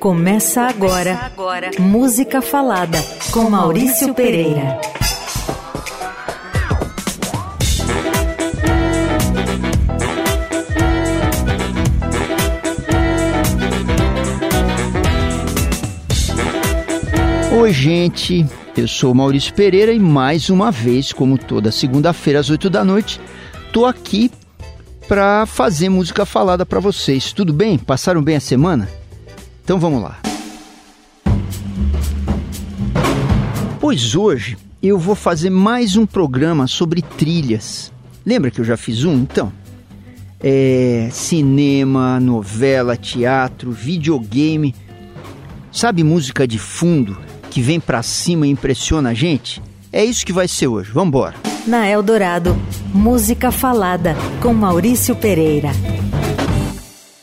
Começa agora, Começa agora. Música Falada com Maurício Pereira. Oi, gente. Eu sou Maurício Pereira e mais uma vez, como toda segunda-feira às 8 da noite, tô aqui para fazer música falada para vocês. Tudo bem? Passaram bem a semana? Então vamos lá. Pois hoje eu vou fazer mais um programa sobre trilhas. Lembra que eu já fiz um? Então, é cinema, novela, teatro, videogame. Sabe música de fundo que vem pra cima e impressiona a gente? É isso que vai ser hoje. Vamos embora. Na Eldorado, música falada com Maurício Pereira.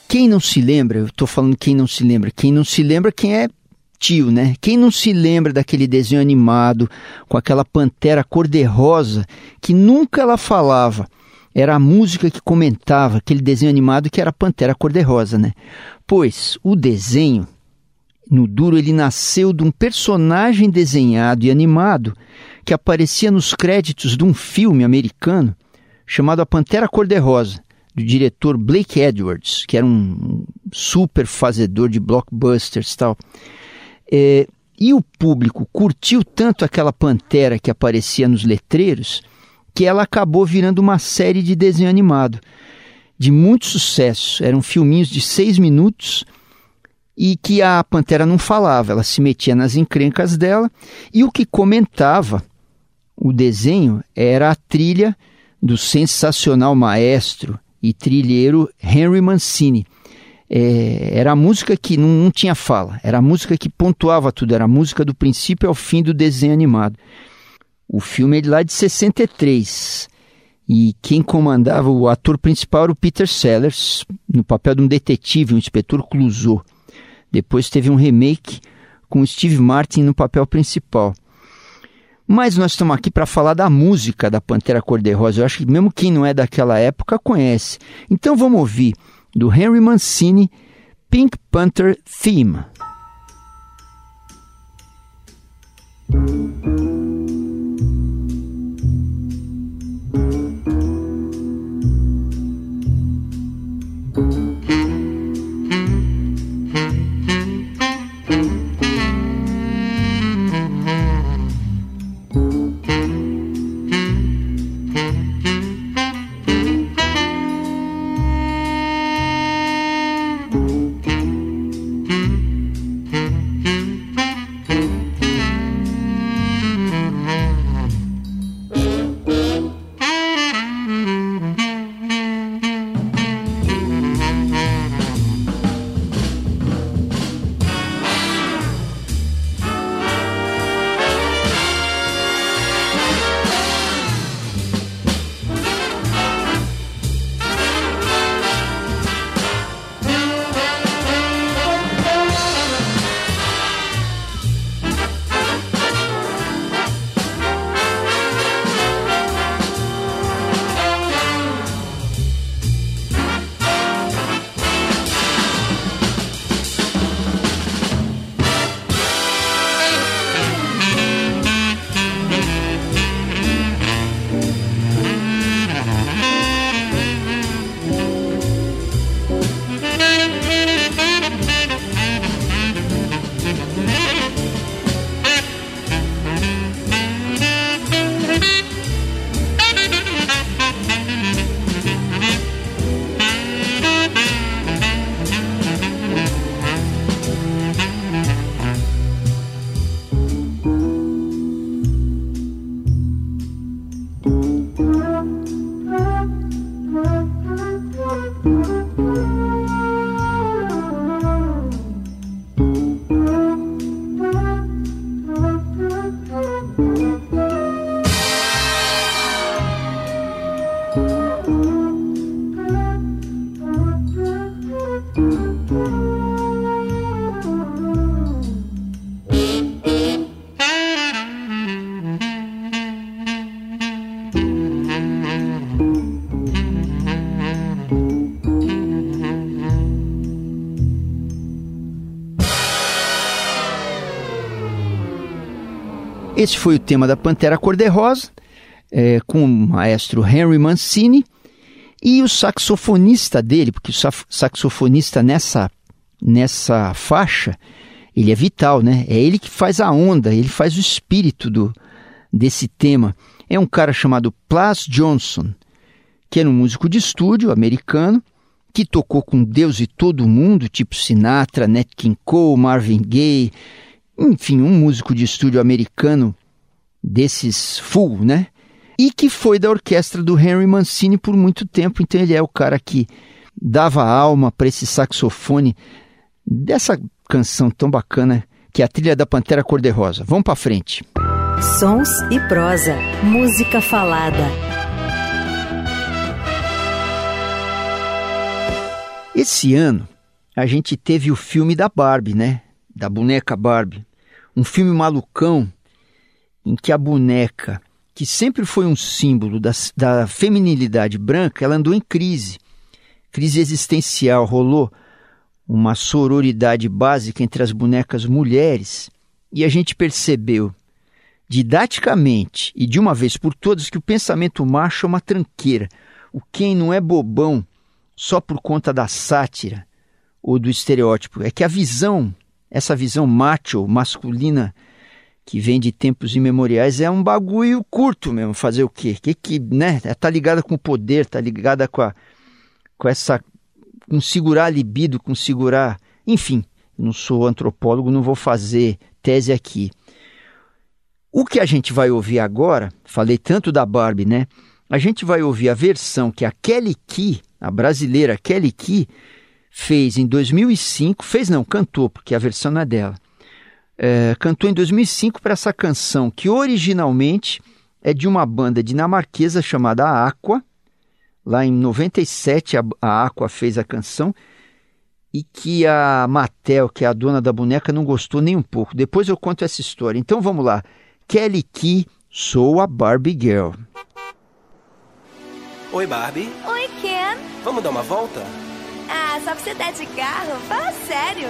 Quem não se lembra, eu estou falando quem não se lembra, quem não se lembra quem é tio, né? Quem não se lembra daquele desenho animado com aquela pantera cor-de-rosa que nunca ela falava, era a música que comentava aquele desenho animado que era a pantera cor-de-rosa, né? Pois o desenho no duro ele nasceu de um personagem desenhado e animado que aparecia nos créditos de um filme americano chamado A Pantera Cor-de-Rosa do diretor Blake Edwards, que era um super fazedor de blockbusters e tal. É, e o público curtiu tanto aquela pantera que aparecia nos letreiros que ela acabou virando uma série de desenho animado de muito sucesso. Eram filminhos de seis minutos e que a pantera não falava, ela se metia nas encrencas dela e o que comentava o desenho era a trilha do sensacional maestro e trilheiro Henry Mancini. É, era a música que não, não, tinha fala, era a música que pontuava tudo, era a música do princípio ao fim do desenho animado. O filme é de lá de 63 e quem comandava o ator principal era o Peter Sellers, no papel de um detetive, um inspetor Clouseau. Depois teve um remake com Steve Martin no papel principal. Mas nós estamos aqui para falar da música da Pantera Cor-de-Rosa. Eu acho que mesmo quem não é daquela época conhece. Então vamos ouvir do Henry Mancini Pink Panther Theme. Esse foi o tema da Pantera Cor-de-Rosa, é, com o maestro Henry Mancini e o saxofonista dele, porque o saxofonista nessa, nessa faixa, ele é vital, né? É ele que faz a onda, ele faz o espírito do, desse tema. É um cara chamado Plas Johnson, que era um músico de estúdio americano, que tocou com Deus e todo mundo, tipo Sinatra, Nat King Cole, Marvin Gaye, enfim, um músico de estúdio americano desses full, né? E que foi da orquestra do Henry Mancini por muito tempo, então ele é o cara que dava alma para esse saxofone dessa canção tão bacana que é a trilha da Pantera Cor-de-Rosa. Vamos para frente. Sons e prosa, música falada. Esse ano a gente teve o filme da Barbie, né? Da boneca Barbie. Um filme malucão em que a boneca, que sempre foi um símbolo da, da feminilidade branca, ela andou em crise. Crise existencial, rolou uma sororidade básica entre as bonecas mulheres e a gente percebeu didaticamente e de uma vez por todas que o pensamento macho é uma tranqueira. O quem não é bobão só por conta da sátira ou do estereótipo. É que a visão, essa visão macho, masculina, que vem de tempos imemoriais, é um bagulho curto mesmo. Fazer o quê? Que, que né? Tá ligada com o poder, tá ligada com, a, com essa. com segurar a libido, com segurar. Enfim, não sou antropólogo, não vou fazer tese aqui. O que a gente vai ouvir agora, falei tanto da Barbie, né? A gente vai ouvir a versão que a Kelly Key a brasileira Kelly Key, fez em 2005, fez não, cantou, porque a versão não é dela, é, cantou em 2005 para essa canção que originalmente é de uma banda dinamarquesa chamada Aqua. Lá em 97 a, a Aqua fez a canção e que a Mattel, que é a dona da boneca, não gostou nem um pouco. Depois eu conto essa história. Então vamos lá. Kelly Key, sou a Barbie Girl. Oi, Barbie. Oi, Ken. Vamos dar uma volta? Ah, só pra você dar de carro? Fala sério.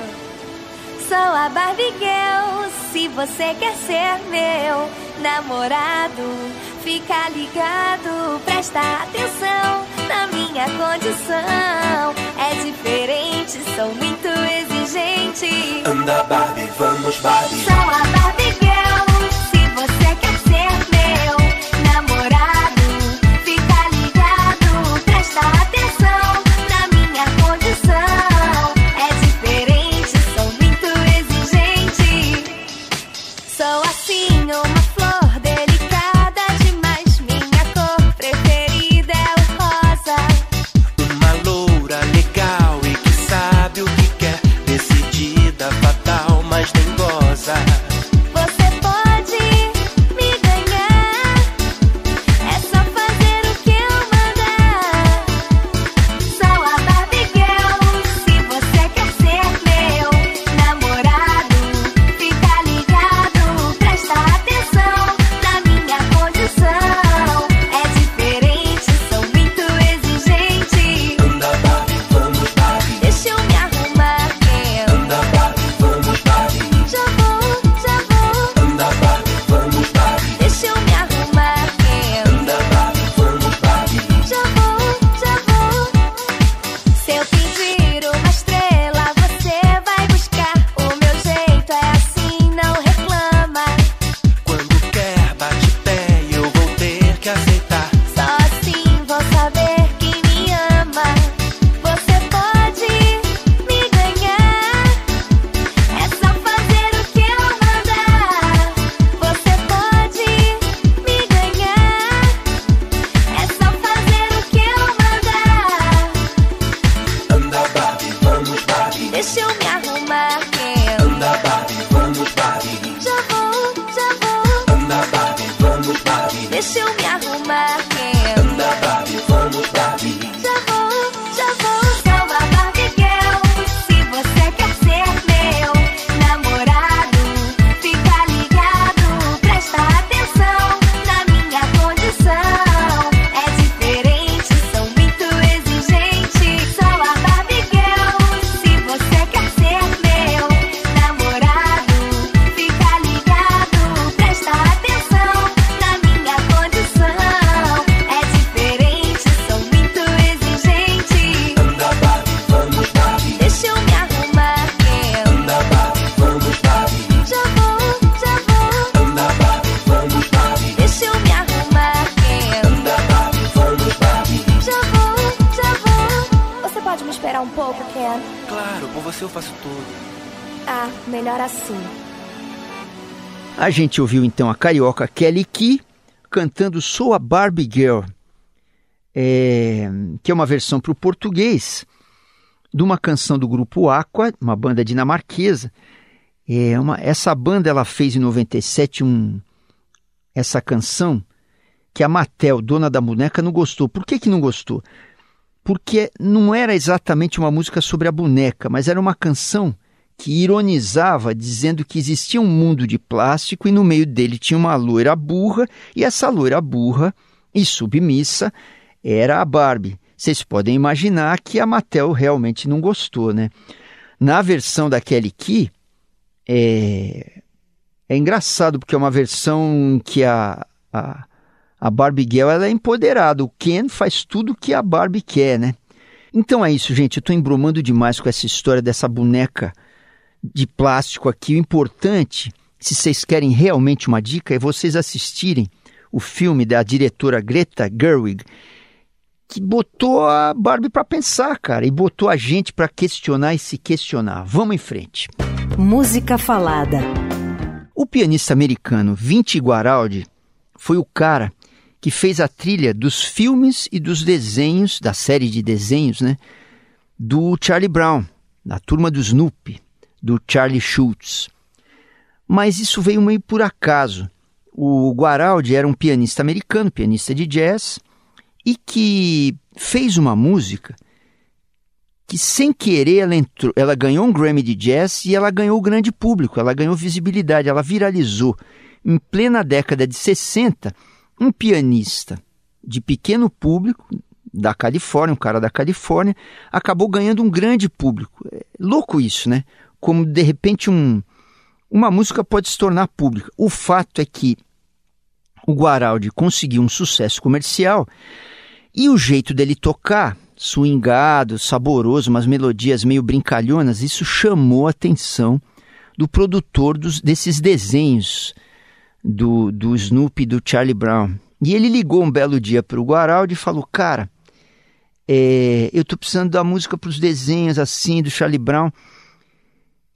Sou a Barbie Girl, se você quer ser meu namorado, fica ligado, presta atenção na minha condição. É diferente, sou muito exigente. Anda, Barbie, vamos, Barbie. Gente ouviu então a carioca Kelly Key cantando Sou a Barbie Girl, é, que é uma versão para o português de uma canção do grupo Aqua, uma banda dinamarquesa. É uma, essa banda ela fez em 97 um, essa canção que a Mattel, dona da boneca, não gostou. Por que, que não gostou? Porque não era exatamente uma música sobre a boneca, mas era uma canção que ironizava dizendo que existia um mundo de plástico e no meio dele tinha uma loira burra, e essa loira burra e submissa era a Barbie. Vocês podem imaginar que a Mattel realmente não gostou, né? Na versão da Kelly Key, é, é engraçado porque é uma versão que a, a, a Barbie Girl ela é empoderada. O Ken faz tudo que a Barbie quer, né? Então é isso, gente. Eu estou embromando demais com essa história dessa boneca de plástico aqui. O importante, se vocês querem realmente uma dica, é vocês assistirem o filme da diretora Greta Gerwig, que botou a Barbie para pensar, cara, e botou a gente para questionar e se questionar. Vamos em frente. Música falada. O pianista americano Vinci Guaraldi foi o cara que fez a trilha dos filmes e dos desenhos, da série de desenhos, né, do Charlie Brown, da turma do Snoopy, do Charlie Schultz. Mas isso veio meio por acaso. O Guaraldi era um pianista americano, pianista de jazz, e que fez uma música que sem querer ela, entrou, ela ganhou um Grammy de Jazz e ela ganhou o grande público, ela ganhou visibilidade, ela viralizou. Em plena década de 60, um pianista de pequeno público da Califórnia, um cara da Califórnia, acabou ganhando um grande público. É louco isso, né? Como de repente um, uma música pode se tornar pública. O fato é que o Guaraldi conseguiu um sucesso comercial e o jeito dele tocar, swingado, saboroso, umas melodias meio brincalhonas, isso chamou a atenção do produtor dos, desses desenhos do, do Snoopy e do Charlie Brown. E ele ligou um belo dia para o Guaraldi e falou: Cara, é, eu estou precisando da música para os desenhos assim do Charlie Brown.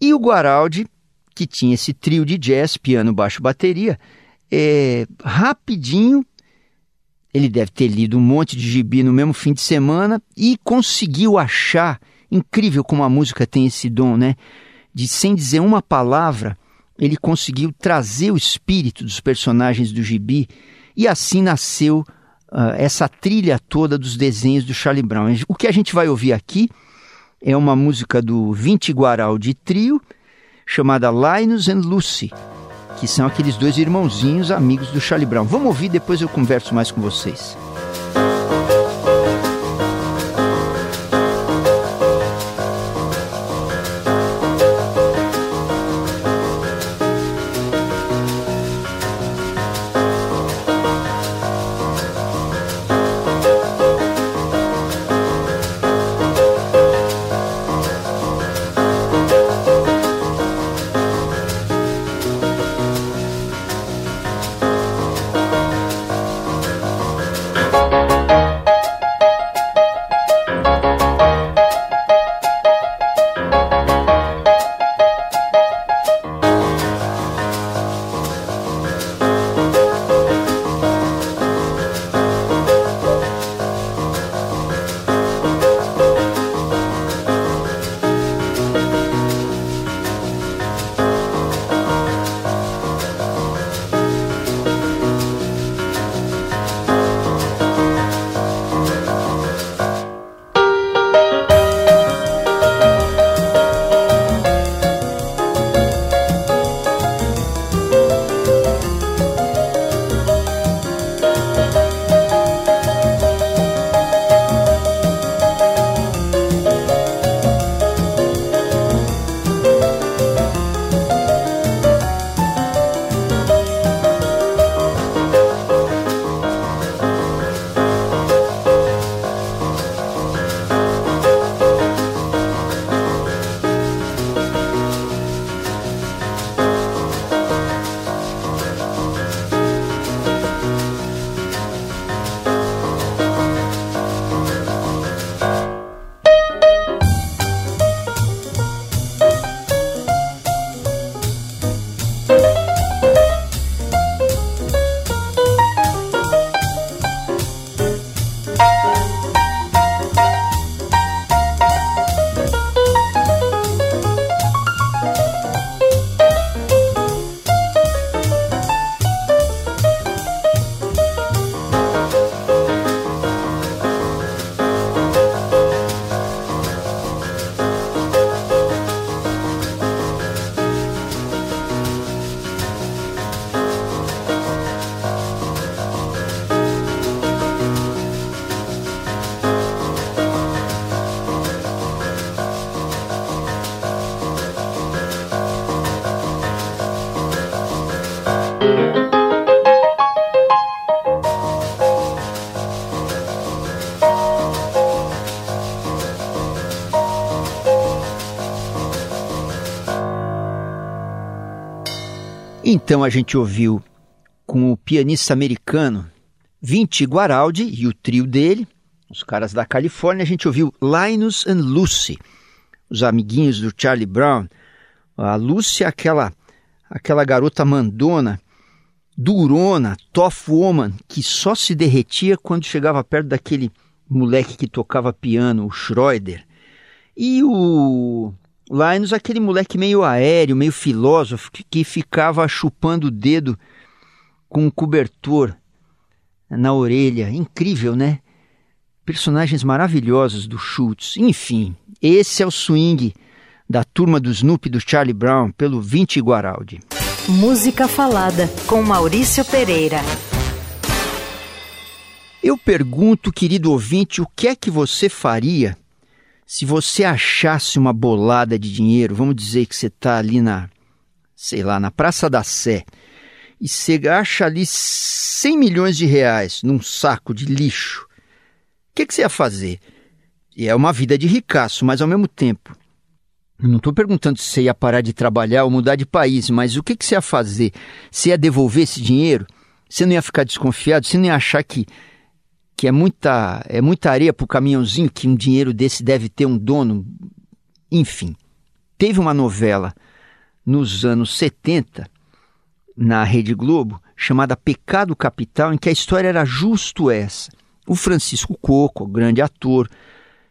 E o Guaraldi, que tinha esse trio de jazz, piano, baixo, bateria, é, rapidinho ele deve ter lido um monte de gibi no mesmo fim de semana e conseguiu achar. Incrível como a música tem esse dom, né? De sem dizer uma palavra, ele conseguiu trazer o espírito dos personagens do gibi e assim nasceu uh, essa trilha toda dos desenhos do Charlie Brown. O que a gente vai ouvir aqui é uma música do Vinti Guaral de Trio chamada Linus and Lucy que são aqueles dois irmãozinhos amigos do Charlie Brown. Vamos ouvir, depois eu converso mais com vocês. Então a gente ouviu com o pianista americano Vinci Guaraldi e o trio dele, os caras da Califórnia, a gente ouviu Linus and Lucy, os amiguinhos do Charlie Brown. A Lucy, aquela aquela garota mandona, durona, tough woman, que só se derretia quando chegava perto daquele moleque que tocava piano, o Schroeder. E o Linus, aquele moleque meio aéreo, meio filósofo, que ficava chupando o dedo com um cobertor na orelha. Incrível, né? Personagens maravilhosos do Schultz. Enfim, esse é o swing da turma do Snoopy do Charlie Brown pelo Vinci Guaraldi. Música Falada com Maurício Pereira. Eu pergunto, querido ouvinte, o que é que você faria se você achasse uma bolada de dinheiro? Vamos dizer que você está ali na, sei lá, na Praça da Sé e você acha ali 100 milhões de reais num saco de lixo, o que, que você ia fazer? É uma vida de ricaço, mas ao mesmo tempo. Não estou perguntando se você ia parar de trabalhar ou mudar de país, mas o que, que você ia fazer? Você ia devolver esse dinheiro? Você não ia ficar desconfiado? Você não ia achar que, que é, muita, é muita areia para o caminhãozinho, que um dinheiro desse deve ter um dono? Enfim, teve uma novela nos anos 70 na Rede Globo chamada Pecado Capital, em que a história era justo essa. O Francisco Coco, grande ator,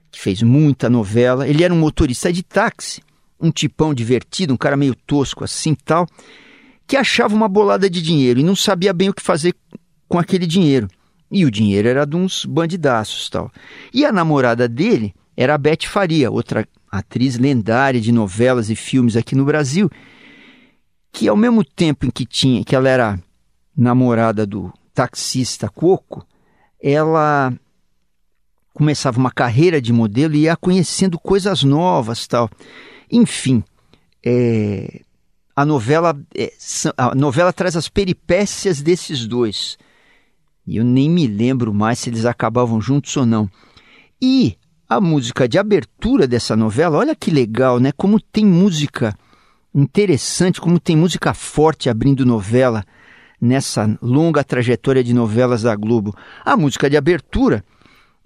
que fez muita novela, ele era um motorista de táxi, um tipão divertido, um cara meio tosco assim tal, que achava uma bolada de dinheiro e não sabia bem o que fazer com aquele dinheiro. E o dinheiro era de uns bandidaços tal. E a namorada dele era a Beth Faria, outra atriz lendária de novelas e filmes aqui no Brasil, que ao mesmo tempo em que tinha, que ela era namorada do taxista Coco, ela começava uma carreira de modelo e ia conhecendo coisas novas, tal. Enfim, é, a novela é, a novela traz as peripécias desses dois. E eu nem me lembro mais se eles acabavam juntos ou não. E a música de abertura dessa novela, olha que legal, né? Como tem música interessante como tem música forte abrindo novela nessa longa trajetória de novelas da Globo. A música de abertura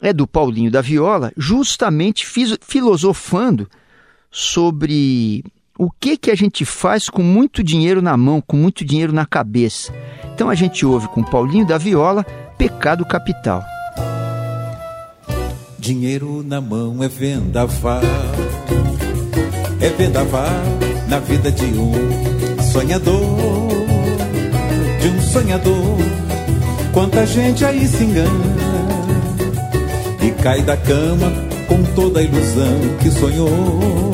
é do Paulinho da Viola, justamente filosofando sobre o que que a gente faz com muito dinheiro na mão, com muito dinheiro na cabeça. Então a gente ouve com Paulinho da Viola, Pecado Capital. Dinheiro na mão é vendaval, é vendaval na vida de um sonhador, de um sonhador. Quanta gente aí se engana e cai da cama com toda a ilusão que sonhou.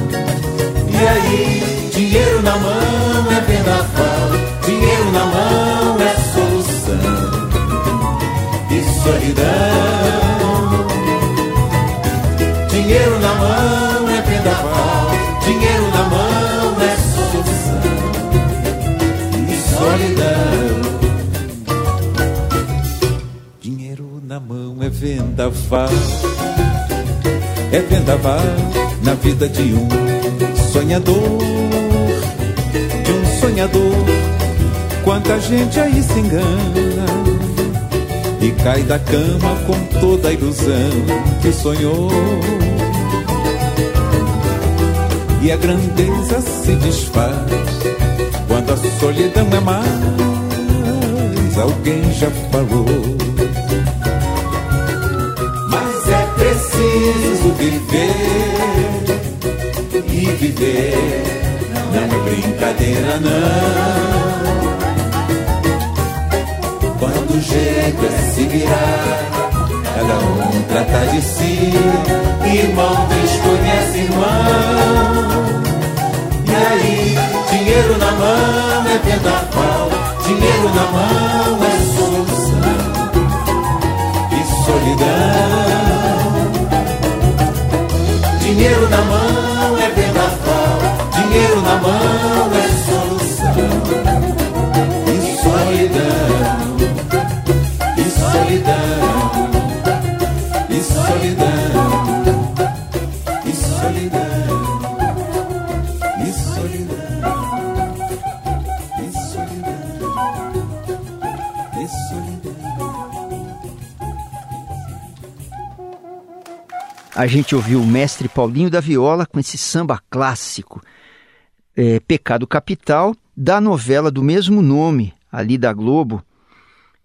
Aí, dinheiro na mão é vendaval, dinheiro na mão é solução e solidão. Dinheiro na mão vendaval, dinheiro na mão é solução e solidão. Dinheiro na mão é vendaval, é vendaval na vida de um sonhador, de um sonhador. Quanta gente aí se engana e cai da cama com toda a ilusão que sonhou e a grandeza se desfaz quando a solidão é mais. Alguém já falou, mas é preciso viver e viver não é brincadeira não. Quando o jeito é se virar cada um trata de si. Irmão desconhece irmão. E aí Dinheiro na mão é vendaval, dinheiro na mão é solução e solidão. Dinheiro na mão na mão é solução. Solidão, solidão, e solidão, e solidão. E solidão, e solidão, e solidão. A gente ouviu o mestre Paulinho da Viola com esse samba clássico, é, Pecado Capital, da novela do mesmo nome, ali da Globo.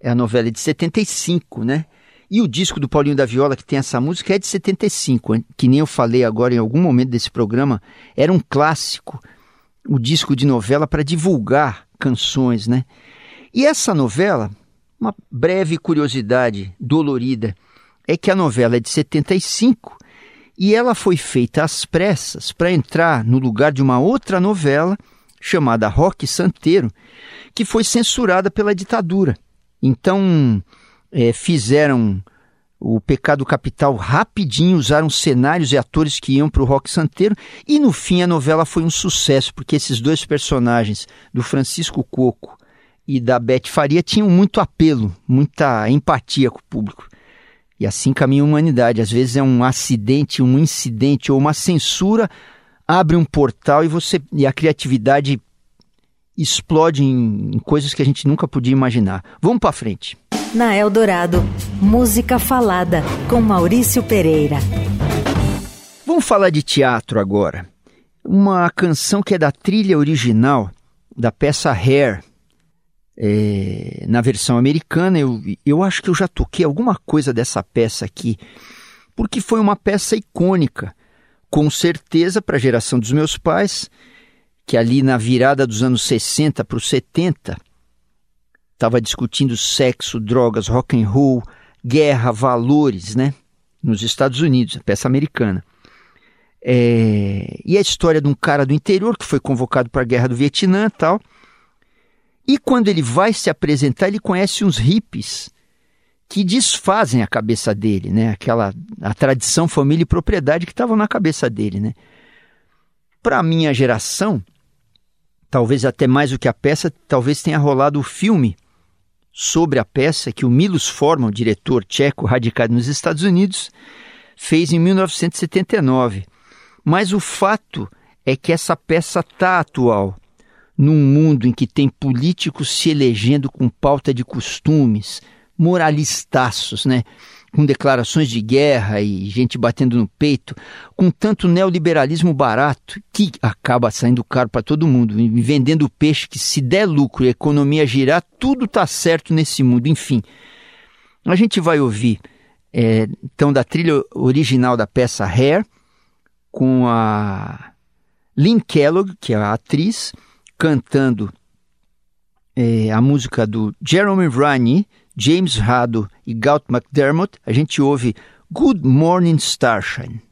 É a novela de 75, né? E o disco do Paulinho da Viola, que tem essa música, é de 75, que nem eu falei agora em algum momento desse programa, era um clássico, o disco de novela para divulgar canções, né? E essa novela, uma breve curiosidade dolorida, é que a novela é de 75 e ela foi feita às pressas para entrar no lugar de uma outra novela chamada Rock Santeiro, que foi censurada pela ditadura. Então, é, fizeram o Pecado Capital rapidinho, usaram cenários e atores que iam para o Rock Santeiro, e no fim a novela foi um sucesso, porque esses dois personagens, do Francisco Coco e da Beth Faria, tinham muito apelo, muita empatia com o público. E assim caminha a humanidade. Às vezes é um acidente, um incidente ou uma censura abre um portal e você e a criatividade explode em, em coisas que a gente nunca podia imaginar. Vamos para frente. Na Eldorado, música falada com Maurício Pereira. Vamos falar de teatro agora. Uma canção que é da trilha original da peça Hair. É, na versão americana, eu, eu acho que eu já toquei alguma coisa dessa peça aqui, porque foi uma peça icônica, com certeza para a geração dos meus pais, que ali na virada dos anos 60 para os 70 estava discutindo sexo, drogas, rock and roll, guerra, valores, né? Nos Estados Unidos, a peça americana. É... E a história de um cara do interior que foi convocado para a guerra do Vietnã e tal. E quando ele vai se apresentar, ele conhece uns hippies que desfazem a cabeça dele, né? Aquela a tradição, família e propriedade que estavam na cabeça dele, né? Para a minha geração, talvez até mais do que a peça, talvez tenha rolado o filme sobre a peça que o Milos Forman, diretor tcheco radicado nos Estados Unidos, fez em 1979. Mas o fato é que essa peça está atual, num mundo em que tem políticos se elegendo com pauta de costumes, moralistaços, né? com declarações de guerra e gente batendo no peito, com tanto neoliberalismo barato que acaba saindo caro para todo mundo, vendendo peixe que se der lucro e a economia girar, tudo está certo nesse mundo. Enfim, a gente vai ouvir é, então da trilha original da peça Hair, com a Lynn Kellogg, que é a atriz, cantando é, a música do Jeremy Rani, James Rado e Galt McDermott, a gente ouve Good Morning Starshine.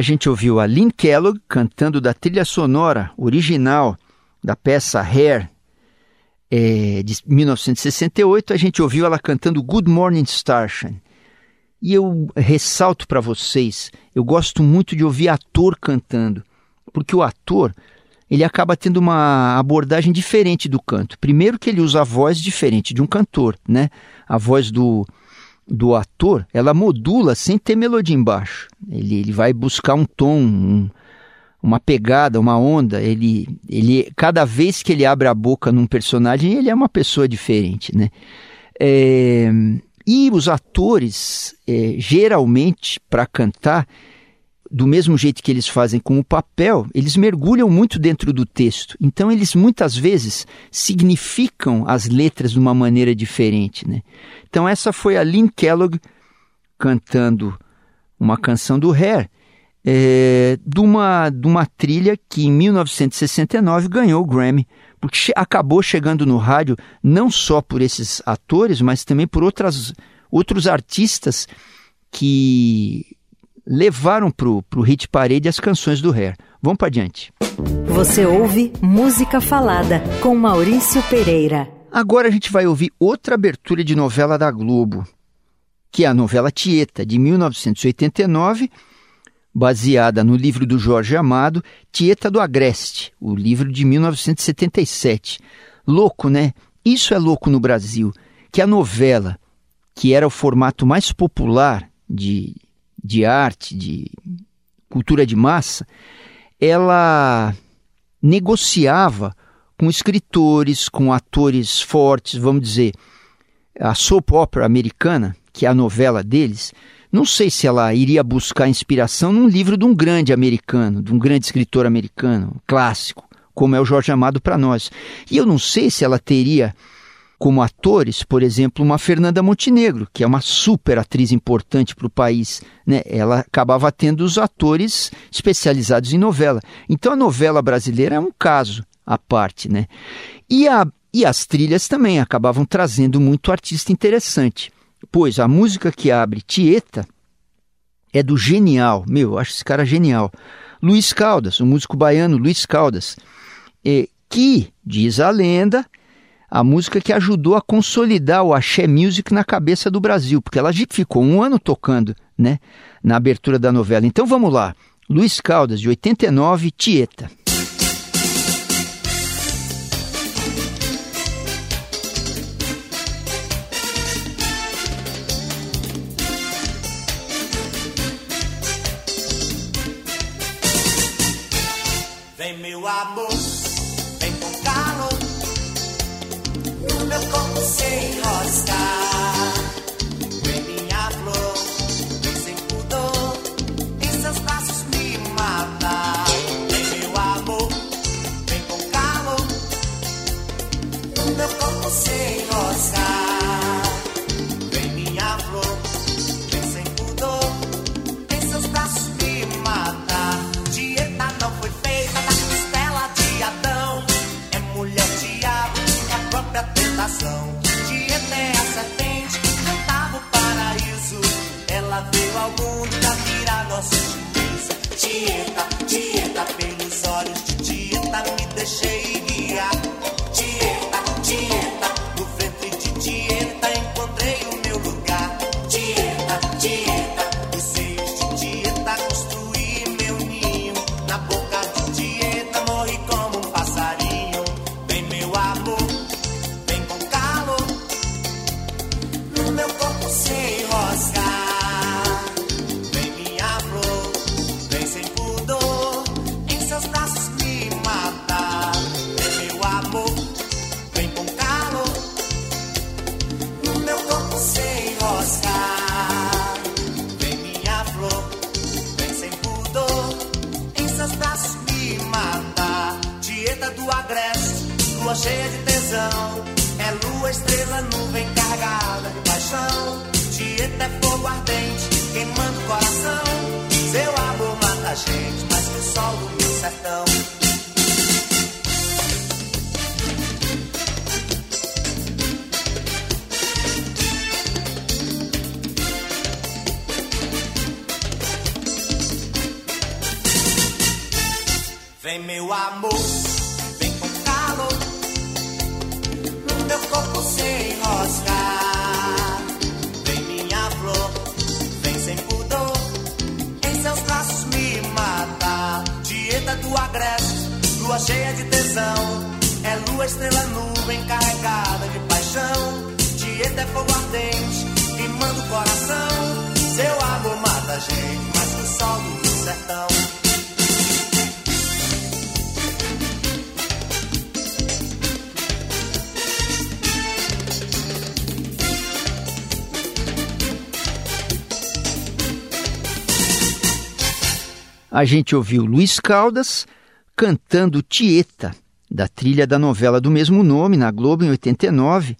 A gente ouviu a Lynn Kellogg cantando da trilha sonora original da peça Hair, é, de 1968. A gente ouviu ela cantando Good Morning Starshine. E eu ressalto para vocês, eu gosto muito de ouvir ator cantando, porque o ator ele acaba tendo uma abordagem diferente do canto. Primeiro que ele usa a voz diferente de um cantor, né? A voz do do ator, ela modula sem ter melodia embaixo. Ele, ele vai buscar um tom, um, uma pegada, uma onda. Ele, ele, cada vez que ele abre a boca num personagem, ele é uma pessoa diferente, né? É, e os atores, é, geralmente, para cantar, do mesmo jeito que eles fazem com o papel, eles mergulham muito dentro do texto. Então, eles muitas vezes significam as letras de uma maneira diferente. Né? Então, essa foi a Lynn Kellogg cantando uma canção do Hair, é, de, uma, de uma trilha que em 1969 ganhou o Grammy, porque acabou chegando no rádio não só por esses atores, mas também por outras, outros artistas que levaram para o hit parede as canções do Hair. Vamos para adiante. Você ouve Música Falada com Maurício Pereira. Agora a gente vai ouvir outra abertura de novela da Globo, que é a novela Tieta, de 1989, baseada no livro do Jorge Amado, Tieta do Agreste, o livro de 1977. Louco, né? Isso é louco no Brasil, que a novela, que era o formato mais popular de de arte, de cultura de massa, ela negociava com escritores, com atores fortes, vamos dizer, a soap opera americana, que é a novela deles, não sei se ela iria buscar inspiração num livro de um grande americano, de um grande escritor americano, clássico, como é o Jorge Amado para nós. E eu não sei se ela teria como atores, por exemplo, uma Fernanda Montenegro, que é uma super atriz importante para o país. Né? Ela acabava tendo os atores especializados em novela. Então a novela brasileira é um caso à parte. Né? E, a, e as trilhas também acabavam trazendo muito artista interessante. Pois a música que abre Tieta é do genial, meu, eu acho esse cara genial, Luiz Caldas, o músico baiano Luiz Caldas, que, diz a lenda, a música que ajudou a consolidar o axé music na cabeça do Brasil, porque ela ficou um ano tocando, né, na abertura da novela. Então vamos lá. Luiz Caldas, de 89, Tieta. Lua, estrela, nuvem carregada de paixão Dieta é fogo ardente, queimando o coração. Seu amor mata a gente, mais que o sol do sertão. A gente ouviu Luiz Caldas cantando Tieta, da trilha da novela do mesmo nome, na Globo, em 89.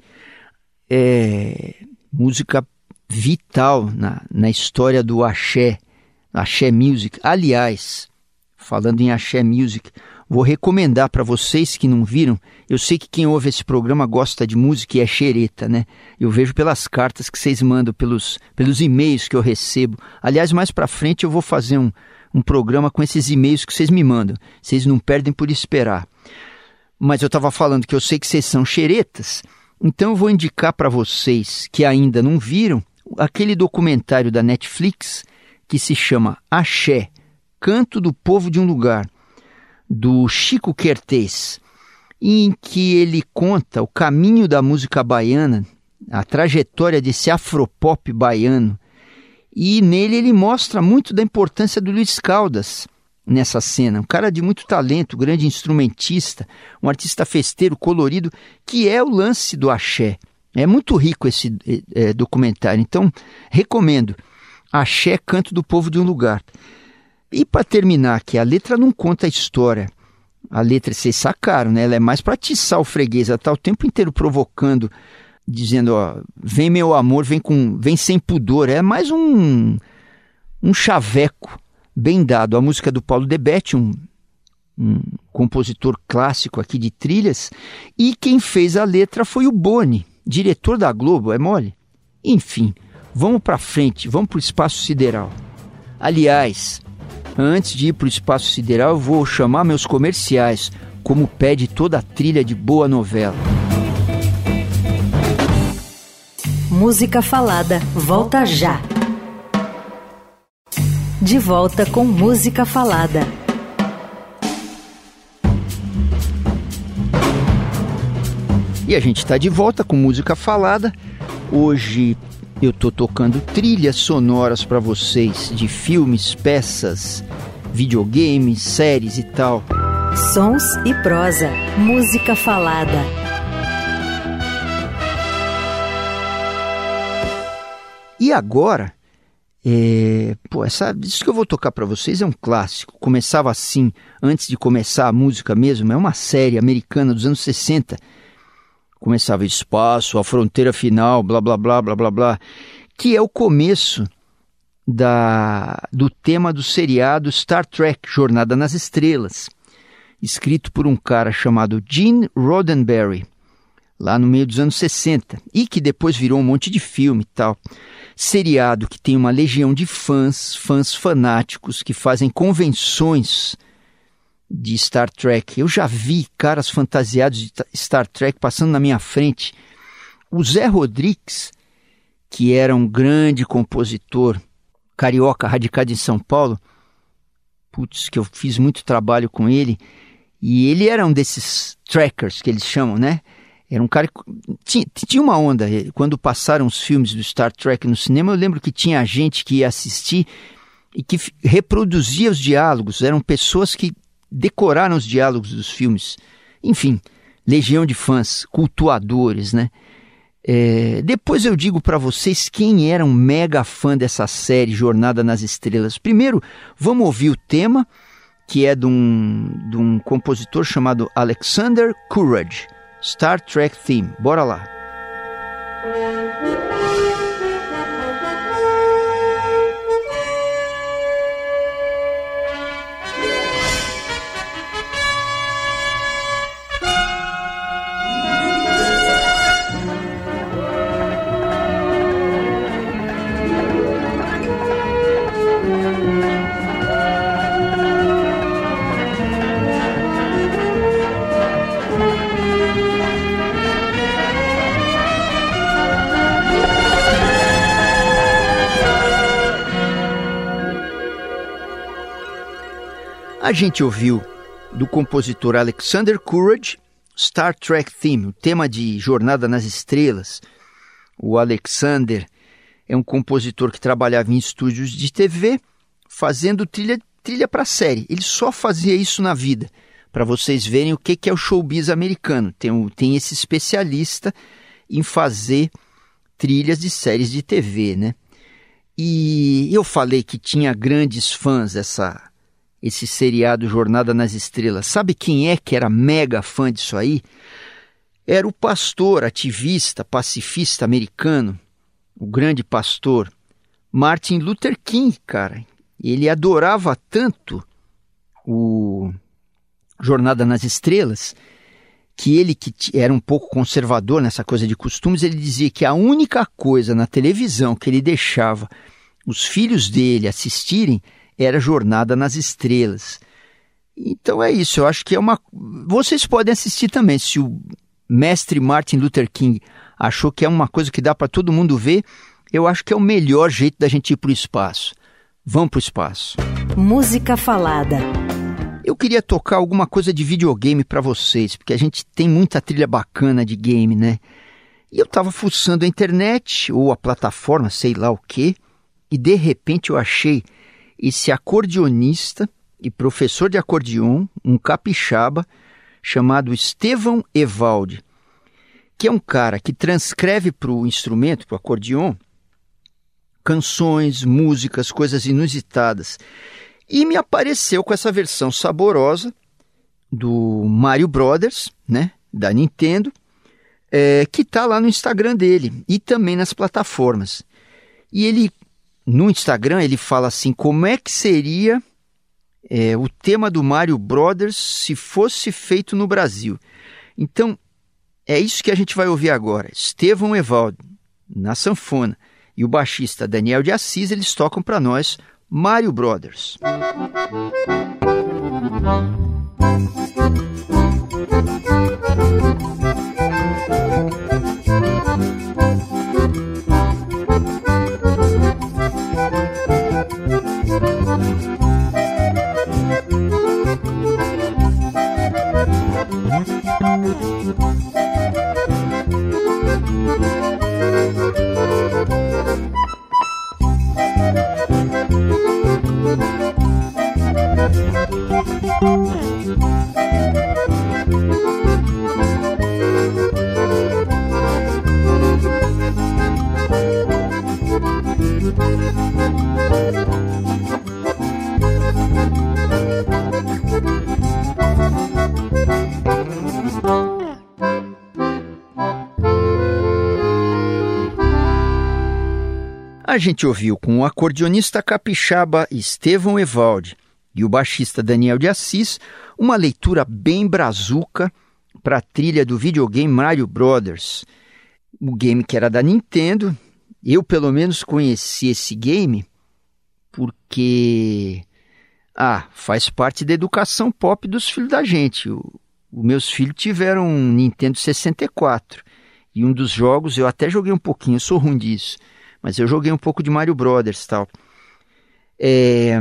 É, música vital na, na história do axé, axé music. Aliás, falando em axé music, vou recomendar para vocês que não viram. Eu sei que quem ouve esse programa gosta de música e é xereta, né? Eu vejo pelas cartas que vocês mandam, pelos, pelos e-mails que eu recebo. Aliás, mais para frente eu vou fazer um, um programa com esses e-mails que vocês me mandam. Vocês não perdem por esperar. Mas eu estava falando que eu sei que vocês são xeretas, então eu vou indicar para vocês que ainda não viram aquele documentário da Netflix que se chama Axé, Canto do Povo de um Lugar, do Chico Quertez, em que ele conta o caminho da música baiana, a trajetória desse afropop baiano. E nele ele mostra muito da importância do Luiz Caldas nessa cena. Um cara de muito talento, grande instrumentista, um artista festeiro, colorido, que é o lance do axé. É muito rico esse é, documentário, então recomendo. Axé, Canto do Povo de um Lugar. E para terminar que a letra não conta a história. A letra, vocês sacaram, né? Ela é mais para atiçar o freguês. Ela está o tempo inteiro provocando dizendo, ó, vem meu amor, vem com, vem sem pudor. É mais um um chaveco bem dado. A música do Paulo Debete, um, um compositor clássico aqui de trilhas, e quem fez a letra foi o Boni, diretor da Globo, é mole? Enfim, vamos para frente, vamos para o espaço sideral. Aliás, antes de ir para o espaço sideral, eu vou chamar meus comerciais, como pede toda a trilha de boa novela. Música Falada volta já. De volta com Música Falada. E a gente está de volta com Música Falada. Hoje eu tô tocando trilhas sonoras para vocês de filmes, peças, videogames, séries e tal. Sons e prosa. Música Falada. E agora, é, pô, essa, isso que eu vou tocar para vocês é um clássico. Começava assim, antes de começar a música mesmo, é uma série americana dos anos 60. Começava Espaço, A Fronteira Final, blá blá blá blá blá blá, que é o começo da, do tema do seriado Star Trek Jornada nas Estrelas, escrito por um cara chamado Gene Roddenberry, lá no meio dos anos 60, e que depois virou um monte de filme e tal seriado que tem uma legião de fãs, fãs fanáticos que fazem convenções de Star Trek. Eu já vi caras fantasiados de Star Trek passando na minha frente. O Zé Rodrigues, que era um grande compositor carioca radicado em São Paulo, putz, que eu fiz muito trabalho com ele, e ele era um desses trackers que eles chamam, né? Era um cara que tinha, uma onda. Eh, quando passaram os filmes do Star Trek no cinema, eu lembro que tinha gente que ia assistir e que reproduzia os diálogos. Eram pessoas que decoraram os diálogos dos filmes. Enfim, legião de fãs, cultuadores, né? É, depois eu digo para vocês quem era um mega fã dessa série Jornada nas Estrelas. Primeiro, vamos ouvir o tema que é de um, de um compositor chamado Alexander Courage, Star Trek Theme. Bora lá. A gente ouviu do compositor Alexander Courage Star Trek Theme, o tema de Jornada nas Estrelas. O Alexander é um compositor que trabalhava em estúdios de TV, fazendo trilha, trilha para série. Ele só fazia isso na vida, para vocês verem o que, que é o showbiz americano. Tem, tem esse especialista em fazer trilhas de séries de TV, né? E eu falei que tinha grandes fãs dessa esse seriado Jornada nas Estrelas. Sabe quem é que era mega fã disso aí? Era o pastor, ativista, pacifista americano, o grande pastor Martin Luther King, cara. Ele adorava tanto o Jornada nas Estrelas que ele que era um pouco conservador nessa coisa de costumes, ele dizia que a única coisa na televisão que ele deixava os filhos dele assistirem era Jornada nas Estrelas. Então é isso, eu acho que é uma. Vocês podem assistir também, se o mestre Martin Luther King achou que é uma coisa que dá para todo mundo ver, eu acho que é o melhor jeito da gente ir para o espaço. Vamos para o espaço. Música falada. Eu queria tocar alguma coisa de videogame para vocês, porque a gente tem muita trilha bacana de game, né? E eu estava fuçando a internet ou a plataforma, sei lá o que, e de repente eu achei esse acordeonista e professor de acordeon, um capixaba, chamado Estevão Evaldi, que é um cara que transcreve para o instrumento, para o acordeon, canções, músicas, coisas inusitadas. E me apareceu com essa versão saborosa do Mario Brothers, né, da Nintendo, é, que está lá no Instagram dele e também nas plataformas. E ele no Instagram ele fala assim: como é que seria é, o tema do Mario Brothers se fosse feito no Brasil? Então, é isso que a gente vai ouvir agora. Estevão Evaldo, na sanfona, e o baixista Daniel de Assis, eles tocam para nós Mario Brothers. A gente ouviu com o acordeonista capixaba Estevão Evaldi e o baixista Daniel de Assis uma leitura bem brazuca para a trilha do videogame Mario Brothers, o game que era da Nintendo. Eu, pelo menos, conheci esse game porque ah, faz parte da educação pop dos filhos da gente. Os meus filhos tiveram um Nintendo 64 e um dos jogos eu até joguei um pouquinho, sou ruim disso mas eu joguei um pouco de Mario Brothers tal. É,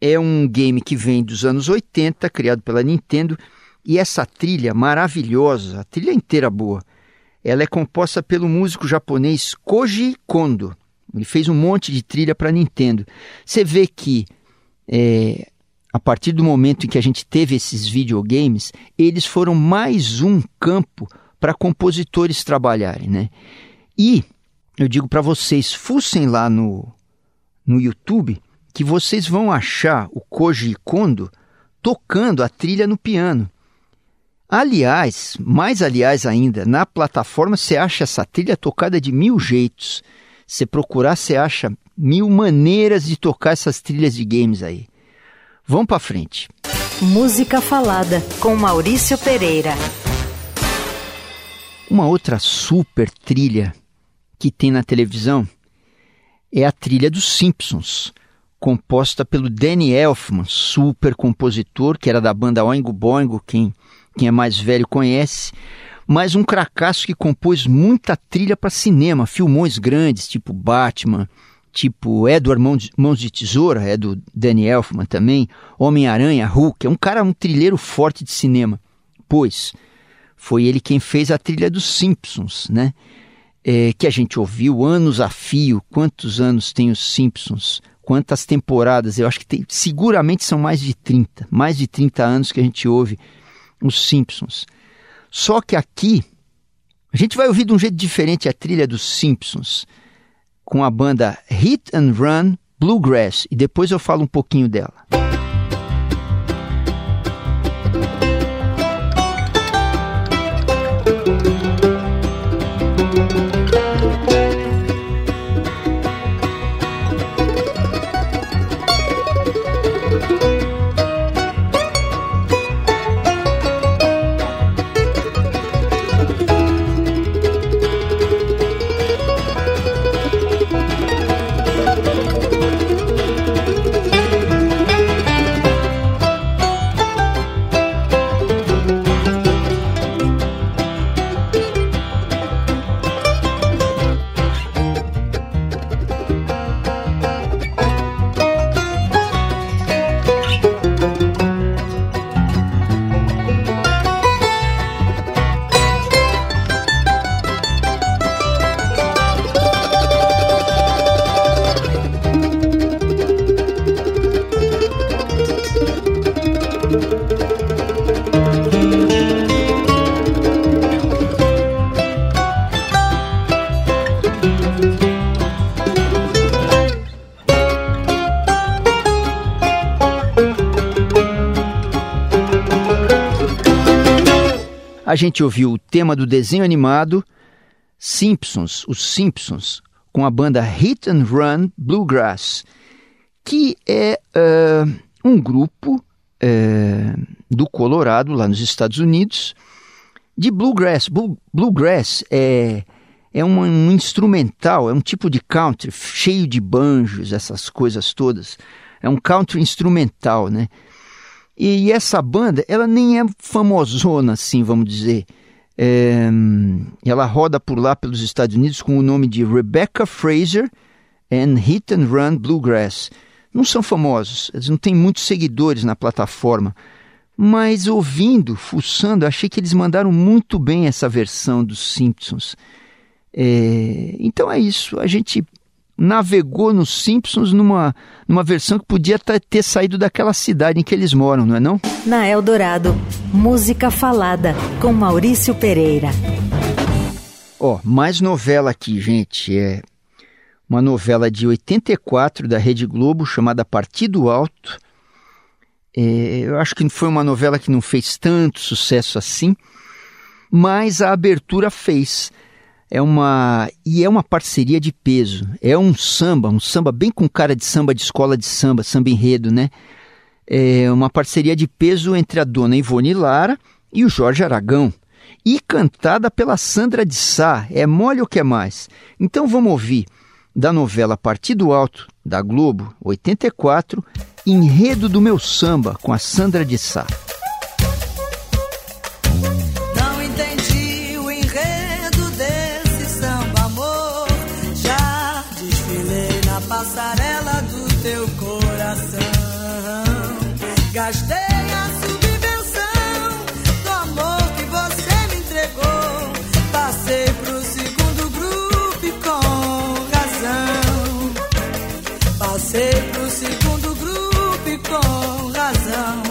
é um game que vem dos anos 80, criado pela Nintendo, e essa trilha maravilhosa, a trilha inteira boa, ela é composta pelo músico japonês Koji Kondo. Ele fez um monte de trilha para Nintendo. Você vê que é, a partir do momento em que a gente teve esses videogames, eles foram mais um campo para compositores trabalharem, né? E eu digo para vocês, fussem lá no, no YouTube que vocês vão achar o Koji Kondo tocando a trilha no piano. Aliás, mais aliás ainda, na plataforma você acha essa trilha tocada de mil jeitos. Se procurar, você acha mil maneiras de tocar essas trilhas de games aí. Vamos para frente. Música Falada com Maurício Pereira. Uma outra super trilha que tem na televisão é a trilha dos Simpsons, composta pelo Danny Elfman, super compositor, que era da banda Oingo Boingo, quem, quem é mais velho conhece, mas um cracaço que compôs muita trilha para cinema, filmões grandes, tipo Batman, tipo Edward Mãos de Tesoura, é do Danny Elfman também, Homem-Aranha, Hulk, é um cara, um trilheiro forte de cinema. Pois, foi ele quem fez a trilha dos Simpsons, né? É, que a gente ouviu anos a fio. Quantos anos tem os Simpsons? Quantas temporadas? Eu acho que tem, seguramente são mais de 30, mais de 30 anos que a gente ouve os Simpsons. Só que aqui a gente vai ouvir de um jeito diferente a trilha dos Simpsons com a banda Hit and Run Bluegrass e depois eu falo um pouquinho dela. A gente ouviu o tema do desenho animado Simpsons, os Simpsons, com a banda Hit and Run Bluegrass, que é uh, um grupo uh, do Colorado, lá nos Estados Unidos, de bluegrass. Blue, bluegrass é, é um, um instrumental, é um tipo de country cheio de banjos, essas coisas todas. É um country instrumental, né? E essa banda, ela nem é famosona, assim, vamos dizer. É, ela roda por lá pelos Estados Unidos com o nome de Rebecca Fraser and Hit and Run Bluegrass. Não são famosos, eles não têm muitos seguidores na plataforma. Mas ouvindo, fuçando, achei que eles mandaram muito bem essa versão dos Simpsons. É, então é isso. A gente navegou nos Simpsons numa, numa versão que podia ter saído daquela cidade em que eles moram, não é não? Na Eldorado, música falada com Maurício Pereira. Ó, oh, mais novela aqui, gente. É uma novela de 84 da Rede Globo chamada Partido Alto. É, eu acho que foi uma novela que não fez tanto sucesso assim, mas a abertura fez é uma e é uma parceria de peso. É um samba, um samba bem com cara de samba de escola de samba, samba enredo, né? É uma parceria de peso entre a dona Ivone Lara e o Jorge Aragão. E cantada pela Sandra de Sá, é mole o que é mais. Então vamos ouvir da novela Partido Alto, da Globo, 84, Enredo do Meu Samba, com a Sandra de Sá. Na passarela do teu coração. Gastei a subvenção do amor que você me entregou. Passei pro segundo grupo e com razão. Passei pro segundo grupo e com razão.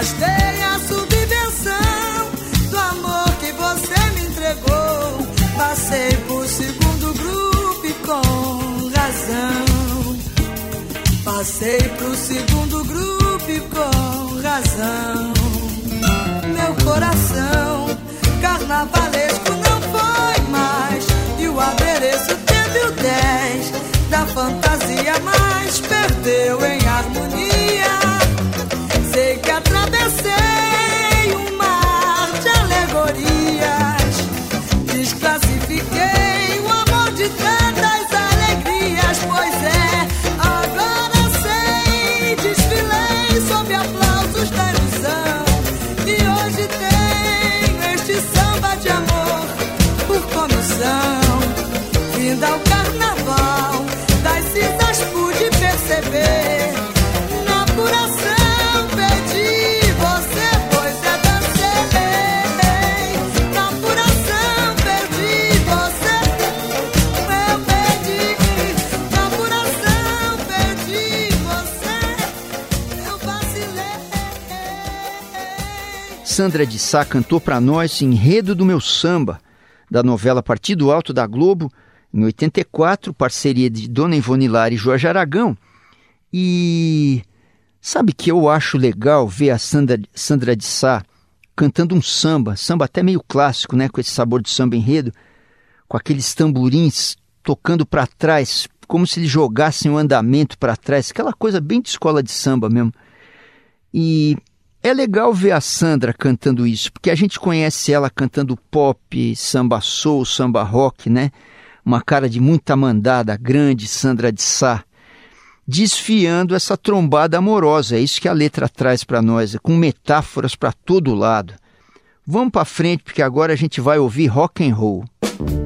Gastei a subvenção do amor que você me entregou. Passei por segundo grupo e com razão. Passei pro segundo grupo e com razão. Meu coração carnavalesco Na você, pois é. Na perdi você, eu perdi. Na perdi você, eu vacilei. Sandra de Sá cantou para nós Enredo do Meu Samba, da novela Partido Alto da Globo, em 84, parceria de Dona Ivone Lara e Jorge Aragão. E sabe que eu acho legal ver a Sandra, Sandra de Sá cantando um samba, samba até meio clássico, né, com esse sabor de samba enredo, com aqueles tamborins tocando para trás, como se eles jogassem o andamento para trás, aquela coisa bem de escola de samba mesmo. E é legal ver a Sandra cantando isso, porque a gente conhece ela cantando pop, samba soul, samba rock, né? Uma cara de muita mandada, grande Sandra de Sá, desfiando essa trombada amorosa. É isso que a letra traz para nós, com metáforas para todo lado. Vamos para frente, porque agora a gente vai ouvir rock and roll.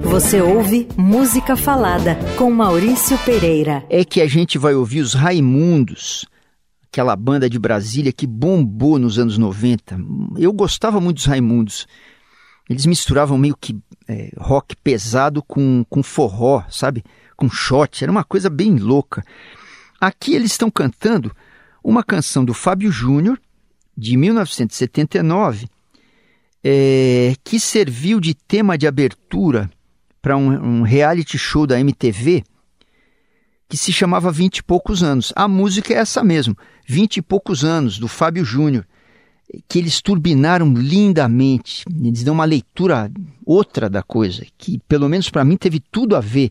Você ouve Música Falada com Maurício Pereira. É que a gente vai ouvir os Raimundos, aquela banda de Brasília que bombou nos anos 90. Eu gostava muito dos Raimundos. Eles misturavam meio que é, rock pesado com, com forró, sabe? Com shot. Era uma coisa bem louca. Aqui eles estão cantando uma canção do Fábio Júnior, de 1979, é, que serviu de tema de abertura para um, um reality show da MTV que se chamava Vinte e Poucos Anos. A música é essa mesmo, Vinte e Poucos Anos, do Fábio Júnior, que eles turbinaram lindamente. Eles dão uma leitura outra da coisa, que pelo menos para mim teve tudo a ver.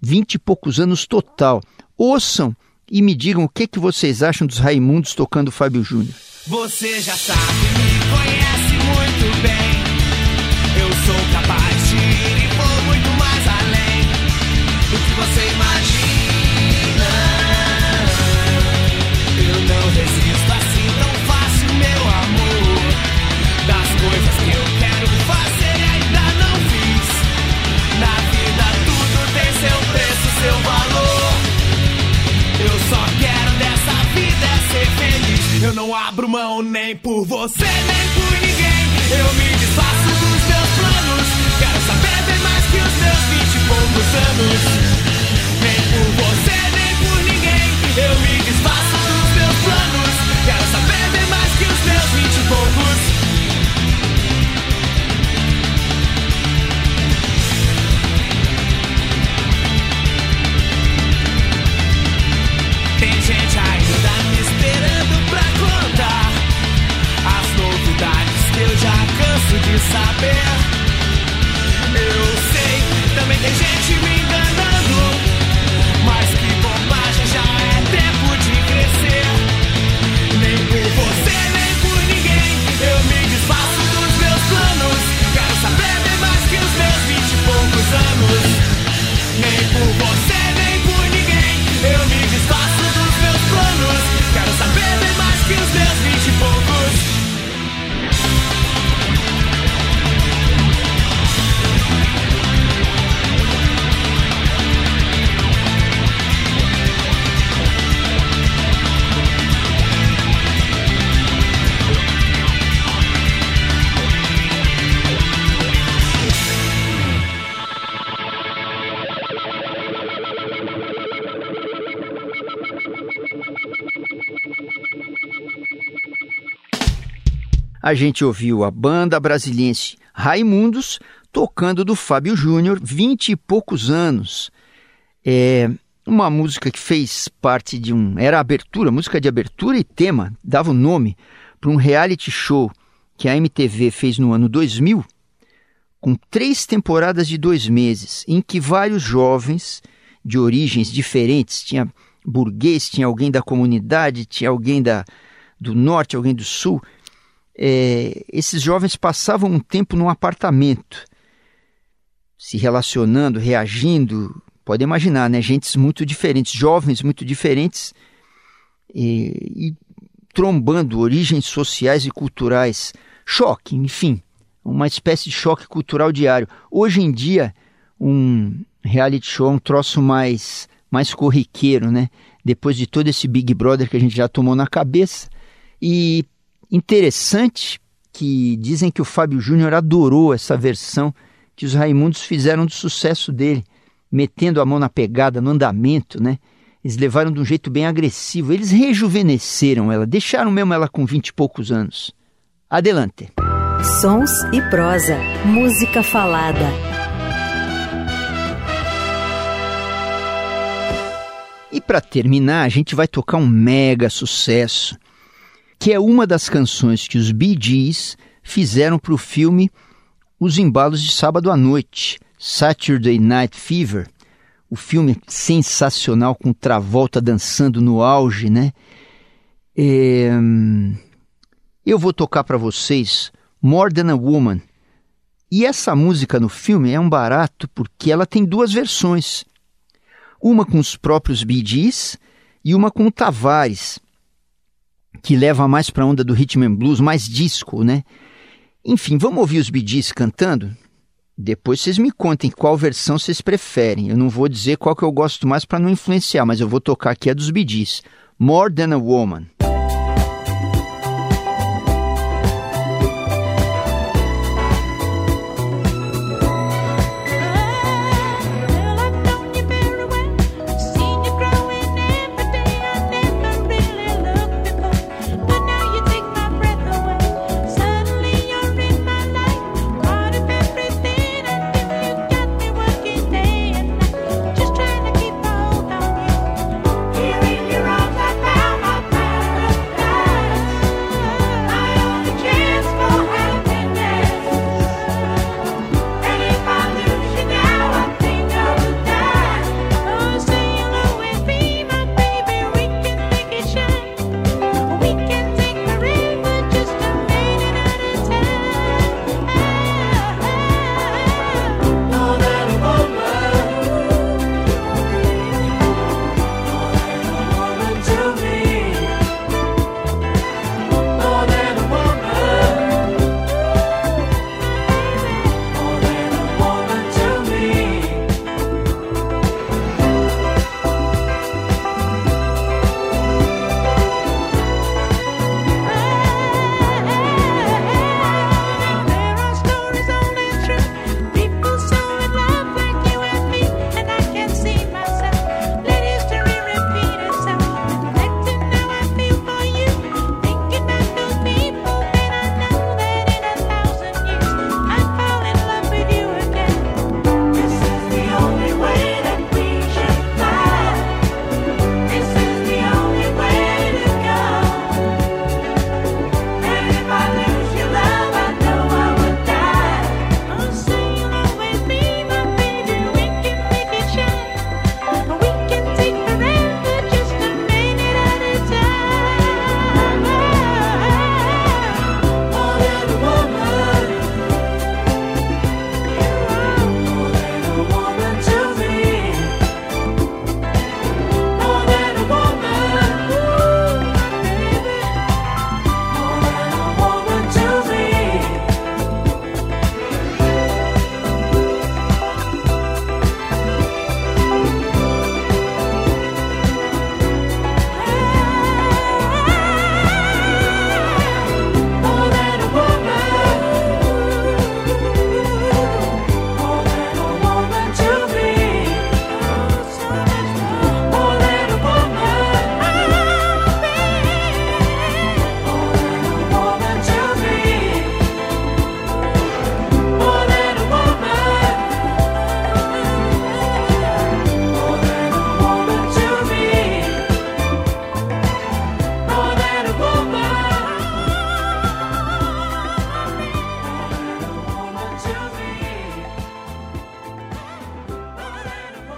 Vinte e poucos anos total. Ouçam e me digam o que, que vocês acham dos Raimundos tocando Fábio Júnior. Você já sabe, me conhece muito bem. Eu sou capaz de ir e vou muito mais além do que Eu não abro mão nem por você, nem por ninguém. Eu me desfaço dos meus planos. Quero saber bem mais que os meus vinte e poucos anos. Nem por você, nem por ninguém. Eu me dificuldades que eu já canso de saber. A gente ouviu a banda brasiliense Raimundos tocando do Fábio Júnior, vinte e poucos anos. É uma música que fez parte de um. Era abertura, música de abertura e tema, dava o nome para um reality show que a MTV fez no ano 2000, com três temporadas de dois meses, em que vários jovens de origens diferentes, tinha burguês, tinha alguém da comunidade, tinha alguém da, do norte, alguém do sul, é, esses jovens passavam um tempo num apartamento, se relacionando, reagindo. Pode imaginar, né? Gentes muito diferentes, jovens muito diferentes e, e trombando origens sociais e culturais. Choque, enfim, uma espécie de choque cultural diário. Hoje em dia, um reality show é um troço mais, mais corriqueiro, né? Depois de todo esse Big Brother que a gente já tomou na cabeça. E Interessante que dizem que o Fábio Júnior adorou essa versão que os Raimundos fizeram do sucesso dele, metendo a mão na pegada, no andamento, né? Eles levaram de um jeito bem agressivo. Eles rejuvenesceram ela, deixaram mesmo ela com vinte e poucos anos. Adelante. Sons e prosa. Música falada. E para terminar, a gente vai tocar um mega sucesso que é uma das canções que os Bee Gees fizeram para o filme Os Embalos de Sábado à Noite, Saturday Night Fever. O filme sensacional com Travolta dançando no auge, né? É... Eu vou tocar para vocês More Than a Woman. E essa música no filme é um barato porque ela tem duas versões. Uma com os próprios Bee Gees e uma com o Tavares que leva mais para a onda do rhythm and blues, mais disco, né? Enfim, vamos ouvir os Gees cantando? Depois vocês me contem qual versão vocês preferem. Eu não vou dizer qual que eu gosto mais para não influenciar, mas eu vou tocar aqui a dos Gees. More Than a Woman.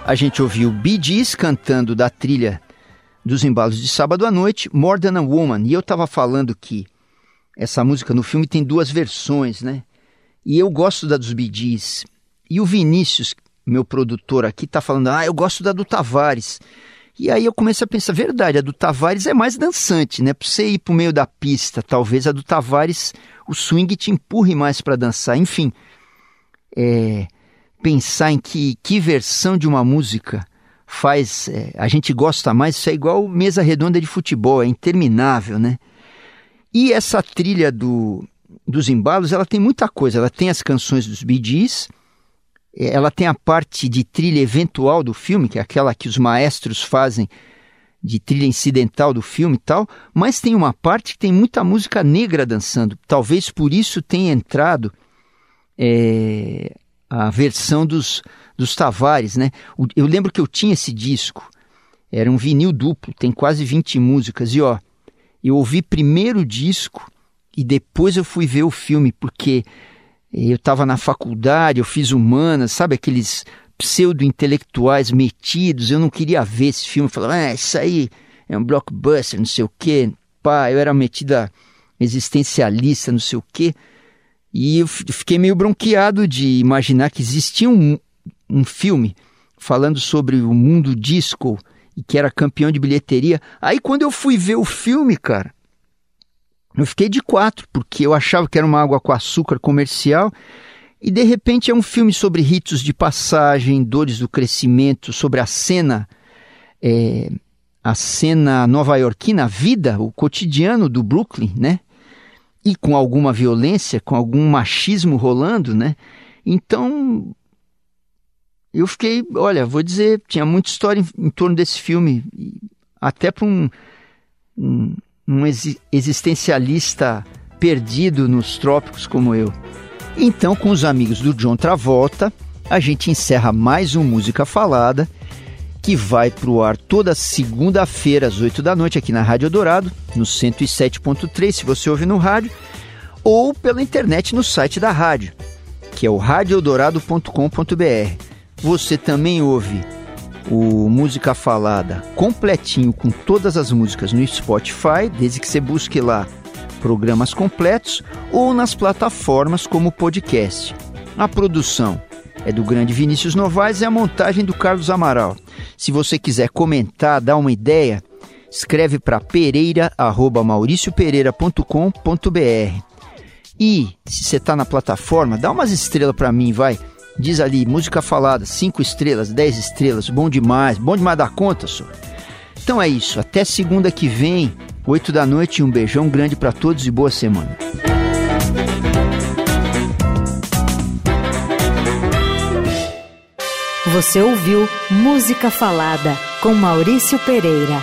A gente ouviu Bee Gees cantando da trilha dos embalos de sábado à noite, More Than a Woman. E eu estava falando que essa música no filme tem duas versões, né? E eu gosto da dos Bee Gees. E o Vinícius, meu produtor aqui, está falando, ah, eu gosto da do Tavares. E aí eu comecei a pensar, verdade, a do Tavares é mais dançante, né? Para você ir para o meio da pista, talvez a do Tavares, o swing te empurre mais para dançar. Enfim, é, pensar em que, que versão de uma música faz é, a gente gosta mais, isso é igual mesa redonda de futebol, é interminável, né? E essa trilha do, dos embalos, ela tem muita coisa. Ela tem as canções dos Bee é, ela tem a parte de trilha eventual do filme, que é aquela que os maestros fazem de trilha incidental do filme e tal, mas tem uma parte que tem muita música negra dançando. Talvez por isso tenha entrado é, a versão dos, dos Tavares, né? Eu lembro que eu tinha esse disco, era um vinil duplo, tem quase 20 músicas, e ó, eu ouvi primeiro o disco e depois eu fui ver o filme, porque eu estava na faculdade, eu fiz humanas, sabe aqueles pseudo-intelectuais metidos, eu não queria ver esse filme, eu falava, ah, isso aí é um blockbuster, não sei o quê, pá, eu era metida existencialista, não sei o quê, e eu fiquei meio bronqueado de imaginar que existia um, um filme falando sobre o mundo disco e que era campeão de bilheteria. Aí quando eu fui ver o filme, cara, eu fiquei de quatro, porque eu achava que era uma água com açúcar comercial e de repente é um filme sobre ritos de passagem, dores do crescimento, sobre a cena, é, a cena nova-iorquina, a vida, o cotidiano do Brooklyn, né? E com alguma violência, com algum machismo rolando, né? Então, eu fiquei, olha, vou dizer, tinha muita história em, em torno desse filme, até para um, um, um exi- existencialista perdido nos trópicos como eu. Então, com os amigos do John Travolta, a gente encerra mais um Música Falada, que vai para o ar toda segunda-feira às 8 da noite aqui na Rádio Dourado, no 107.3, se você ouve no rádio, ou pela internet no site da rádio, que é o radioeldorado.com.br. Você também ouve o Música Falada completinho com todas as músicas no Spotify, desde que você busque lá programas completos ou nas plataformas como podcast. A produção é do grande Vinícius Novaes e a montagem do Carlos Amaral. Se você quiser comentar, dar uma ideia, escreve para pereira@mauriciopereira.com.br. E se você está na plataforma, dá umas estrelas para mim, vai. Diz ali, música falada, 5 estrelas, 10 estrelas, bom demais, bom demais da conta, senhor. Então é isso, até segunda que vem, 8 da noite, um beijão grande para todos e boa semana. Você ouviu Música Falada com Maurício Pereira.